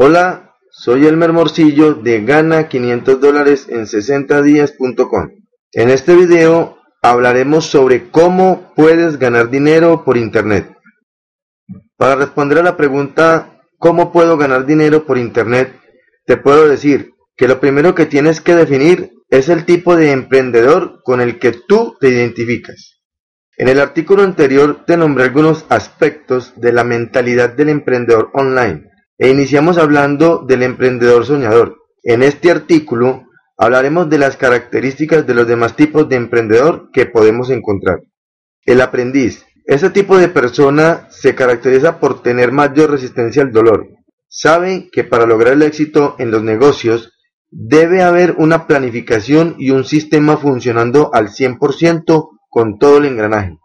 Hola, soy Elmer Morcillo de Gana 500 dólares en 60 días.com. En este video hablaremos sobre cómo puedes ganar dinero por internet. Para responder a la pregunta ¿cómo puedo ganar dinero por internet? Te puedo decir que lo primero que tienes que definir es el tipo de emprendedor con el que tú te identificas. En el artículo anterior te nombré algunos aspectos de la mentalidad del emprendedor online e iniciamos hablando del emprendedor soñador. En este artículo hablaremos de las características de los demás tipos de emprendedor que podemos encontrar. El aprendiz. Este tipo de persona se caracteriza por tener mayor resistencia al dolor. Sabe que para lograr el éxito en los negocios debe haber una planificación y un sistema funcionando al 100% con todo el engranaje.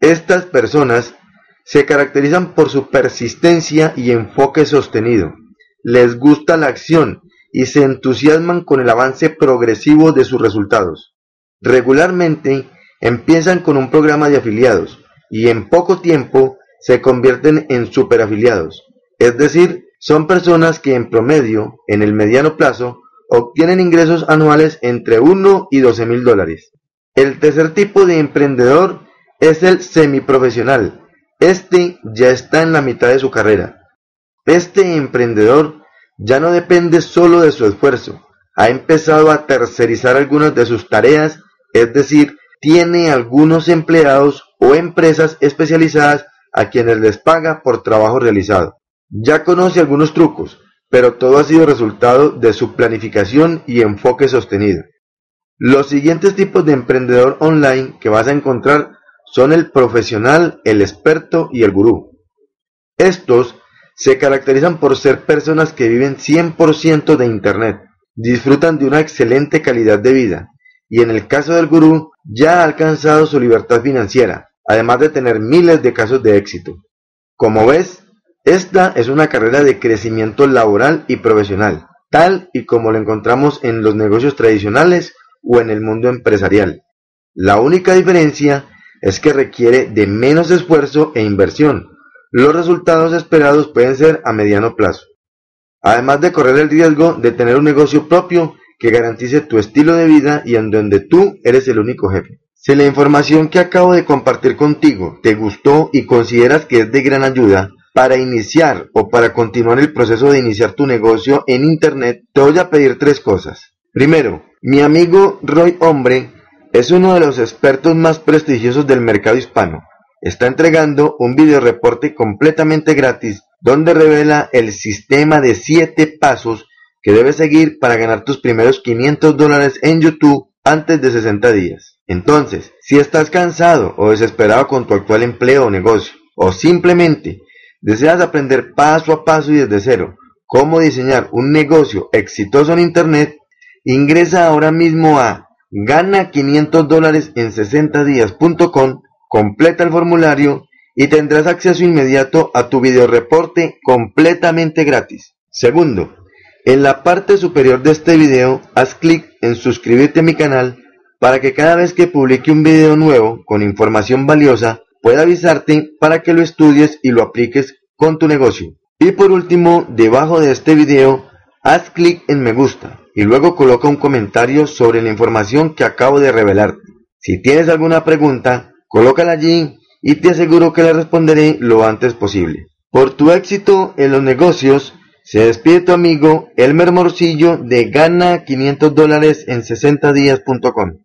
Estas personas se caracterizan por su persistencia y enfoque sostenido. Les gusta la acción y se entusiasman con el avance progresivo de sus resultados. Regularmente empiezan con un programa de afiliados y en poco tiempo se convierten en superafiliados. Es decir, son personas que en promedio, en el mediano plazo, obtienen ingresos anuales entre 1 y 12 mil dólares. El tercer tipo de emprendedor es el semiprofesional, este ya está en la mitad de su carrera. Este emprendedor ya no depende solo de su esfuerzo, ha empezado a tercerizar algunas de sus tareas, es decir, tiene algunos empleados o empresas especializadas a quienes les paga por trabajo realizado. Ya conoce algunos trucos, pero todo ha sido resultado de su planificación y enfoque sostenido. Los siguientes tipos de emprendedor online que vas a encontrar son el profesional, el experto y el gurú. Estos se caracterizan por ser personas que viven 100% de Internet, disfrutan de una excelente calidad de vida y en el caso del gurú ya ha alcanzado su libertad financiera, además de tener miles de casos de éxito. Como ves, esta es una carrera de crecimiento laboral y profesional, tal y como lo encontramos en los negocios tradicionales o en el mundo empresarial. La única diferencia es que requiere de menos esfuerzo e inversión. Los resultados esperados pueden ser a mediano plazo. Además de correr el riesgo de tener un negocio propio que garantice tu estilo de vida y en donde tú eres el único jefe. Si la información que acabo de compartir contigo te gustó y consideras que es de gran ayuda para iniciar o para continuar el proceso de iniciar tu negocio en Internet, te voy a pedir tres cosas. Primero, mi amigo Roy Hombre es uno de los expertos más prestigiosos del mercado hispano. Está entregando un video reporte completamente gratis donde revela el sistema de 7 pasos que debes seguir para ganar tus primeros 500 dólares en YouTube antes de 60 días. Entonces, si estás cansado o desesperado con tu actual empleo o negocio, o simplemente deseas aprender paso a paso y desde cero cómo diseñar un negocio exitoso en Internet, ingresa ahora mismo a Gana 500 dólares en 60 días.com, completa el formulario y tendrás acceso inmediato a tu video reporte completamente gratis. Segundo, en la parte superior de este video haz clic en suscribirte a mi canal para que cada vez que publique un video nuevo con información valiosa pueda avisarte para que lo estudies y lo apliques con tu negocio. Y por último, debajo de este video, haz clic en me gusta y luego coloca un comentario sobre la información que acabo de revelarte. Si tienes alguna pregunta, colócala allí y te aseguro que la responderé lo antes posible. Por tu éxito en los negocios, se despide tu amigo Elmer Morcillo de Gana 500 dólares en 60 días.com.